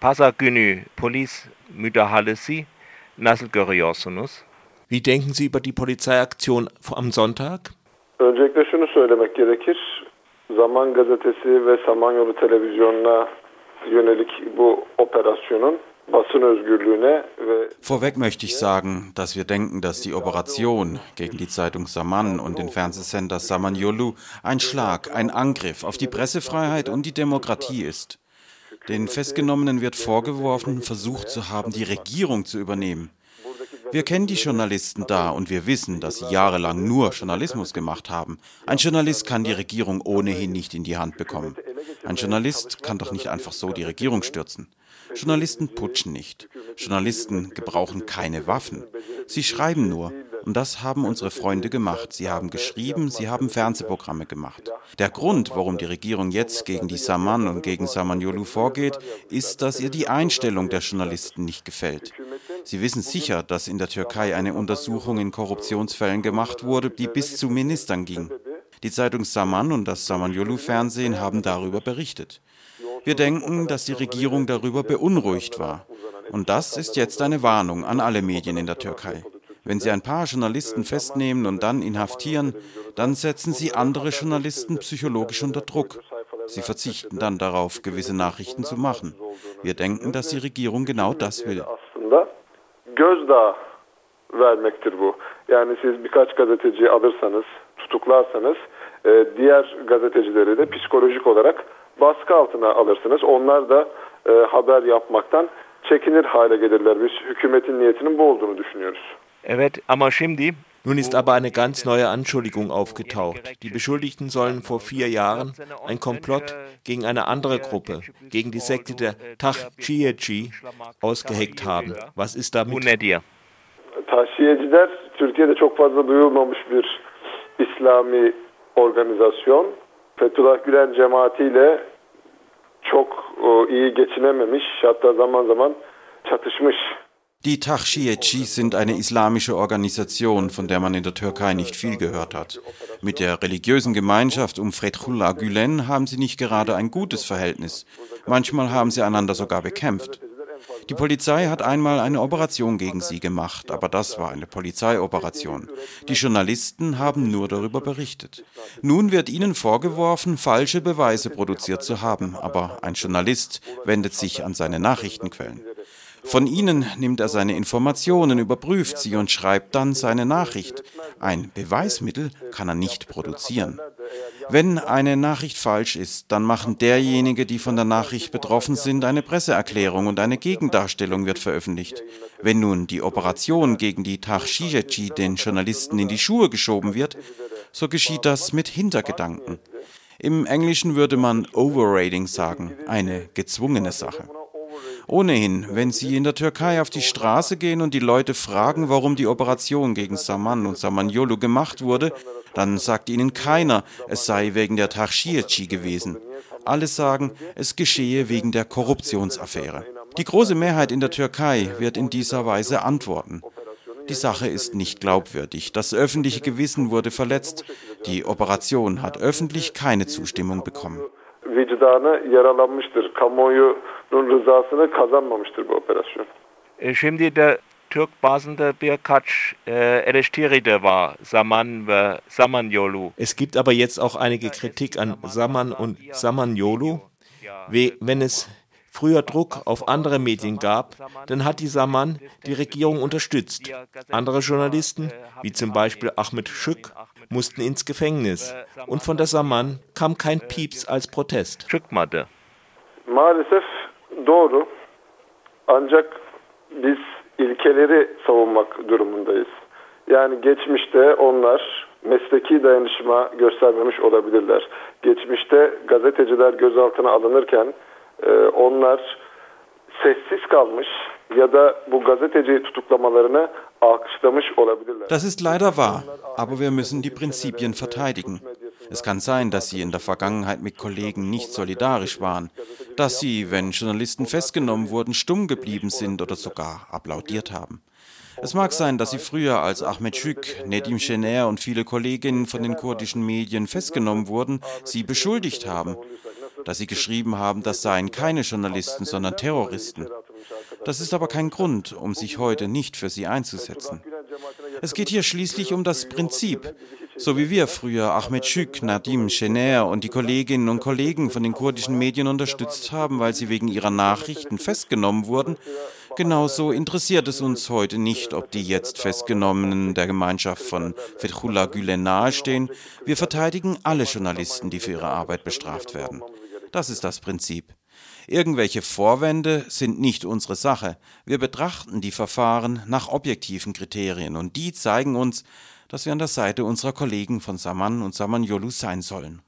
Pazar günü polis müdahalesi nasıl görüyorsunuz? Wie denken Sie über die Polizeiaktion am Sonntag? Öncelikle şunu söylemek gerekir. Zaman gazetesi ve Samanyolu televizyonuna yönelik bu operasyonun Vorweg möchte ich sagen, dass wir denken, dass die Operation gegen die Zeitung Saman und den Fernsehsender Samanyolu ein Schlag, ein Angriff auf die Pressefreiheit und die Demokratie ist. Den Festgenommenen wird vorgeworfen, versucht zu haben, die Regierung zu übernehmen. Wir kennen die Journalisten da und wir wissen, dass sie jahrelang nur Journalismus gemacht haben. Ein Journalist kann die Regierung ohnehin nicht in die Hand bekommen. Ein Journalist kann doch nicht einfach so die Regierung stürzen. Journalisten putschen nicht. Journalisten gebrauchen keine Waffen. Sie schreiben nur. Und das haben unsere Freunde gemacht. Sie haben geschrieben, sie haben Fernsehprogramme gemacht. Der Grund, warum die Regierung jetzt gegen die Saman und gegen Samanyolu vorgeht, ist, dass ihr die Einstellung der Journalisten nicht gefällt. Sie wissen sicher, dass in der Türkei eine Untersuchung in Korruptionsfällen gemacht wurde, die bis zu Ministern ging. Die Zeitung Saman und das Samanyolu-Fernsehen haben darüber berichtet. Wir denken, dass die Regierung darüber beunruhigt war. Und das ist jetzt eine Warnung an alle Medien in der Türkei. Wenn Sie ein paar Journalisten festnehmen und dann inhaftieren, dann setzen Sie andere Journalisten psychologisch unter Druck. Sie verzichten dann darauf, gewisse Nachrichten zu machen. Wir denken, dass die Regierung genau das will. E, e, haber yapmaktan çekinir hale gelirler. Biz hükümetin niyetinin bu olduğunu düşünüyoruz. Evet ama şimdi Nun ist aber eine ganz neue Anschuldigung aufgetaucht. Die Beschuldigten sollen vor vier Jahren ein Komplott gegen eine andere Gruppe, gegen die Sekte der Tahchiyeci, ausgeheckt haben. Was ist damit? diyor? Tahşiyeciler Türkiye'de çok fazla duyulmamış bir İslami organizasyon. Fethullah Gülen cemaatiyle çok e, iyi geçinememiş, hatta zaman zaman çatışmış Die Tahşiyeci sind eine islamische Organisation, von der man in der Türkei nicht viel gehört hat. Mit der religiösen Gemeinschaft um Fethullah Gülen haben sie nicht gerade ein gutes Verhältnis. Manchmal haben sie einander sogar bekämpft. Die Polizei hat einmal eine Operation gegen sie gemacht, aber das war eine Polizeioperation. Die Journalisten haben nur darüber berichtet. Nun wird ihnen vorgeworfen, falsche Beweise produziert zu haben, aber ein Journalist wendet sich an seine Nachrichtenquellen. Von ihnen nimmt er seine Informationen, überprüft sie und schreibt dann seine Nachricht. Ein Beweismittel kann er nicht produzieren. Wenn eine Nachricht falsch ist, dann machen derjenige, die von der Nachricht betroffen sind, eine Presseerklärung und eine Gegendarstellung wird veröffentlicht. Wenn nun die Operation gegen die Tahshijeci den Journalisten in die Schuhe geschoben wird, so geschieht das mit Hintergedanken. Im Englischen würde man Overrating sagen, eine gezwungene Sache. Ohnehin, wenn Sie in der Türkei auf die Straße gehen und die Leute fragen, warum die Operation gegen Saman und Samanyolu gemacht wurde, dann sagt Ihnen keiner, es sei wegen der Tahshiyeci gewesen. Alle sagen, es geschehe wegen der Korruptionsaffäre. Die große Mehrheit in der Türkei wird in dieser Weise antworten. Die Sache ist nicht glaubwürdig. Das öffentliche Gewissen wurde verletzt. Die Operation hat öffentlich keine Zustimmung bekommen. Vicdanı yaralanmıştır. Kamuoyunun rızasını kazanmamıştır bu operasyon. E, Şimdi de Türk bazında birkaç e, eleştiri de var Zaman ve Samanyolu. Es gibt aber jetzt auch einige Kritik an Saman und Samanyolu. We- Wenn es früher Druck auf andere Medien gab, dann hat die Saman die Regierung unterstützt. Andere Journalisten, wie zum Beispiel Ahmed Schück, mussten ins Gefängnis. Und von der Saman kam kein Pieps als Protest. Maalesef doğru. Ancak biz ilkeleri savunmak durumundayız. Yani geçmişte onlar mesleki dayanışma göstermemiş olabilirler. Geçmişte gazeteciler gözaltına alınırken e, onlar sessiz kalmış ya da bu gazeteci tutuklamalarını alkışlamış olabilirler. Das ist leider wahr, aber wir müssen die Prinzipien verteidigen. Es kann sein, dass sie in der Vergangenheit mit Kollegen nicht solidarisch waren, dass sie, wenn Journalisten festgenommen wurden, stumm geblieben sind oder sogar applaudiert haben. Es mag sein, dass sie früher, als Ahmed Schük, Nedim Şener und viele Kolleginnen von den kurdischen Medien festgenommen wurden, sie beschuldigt haben. Dass sie geschrieben haben, das seien keine Journalisten, sondern Terroristen. Das ist aber kein Grund, um sich heute nicht für sie einzusetzen. Es geht hier schließlich um das Prinzip. So wie wir früher Ahmed Schük, Nadim Schener und die Kolleginnen und Kollegen von den kurdischen Medien unterstützt haben, weil sie wegen ihrer Nachrichten festgenommen wurden, genauso interessiert es uns heute nicht, ob die jetzt Festgenommenen der Gemeinschaft von Fethullah Gülen nahestehen. Wir verteidigen alle Journalisten, die für ihre Arbeit bestraft werden. Das ist das Prinzip. Irgendwelche Vorwände sind nicht unsere Sache. Wir betrachten die Verfahren nach objektiven Kriterien und die zeigen uns, dass wir an der Seite unserer Kollegen von Saman und Samanyolu sein sollen.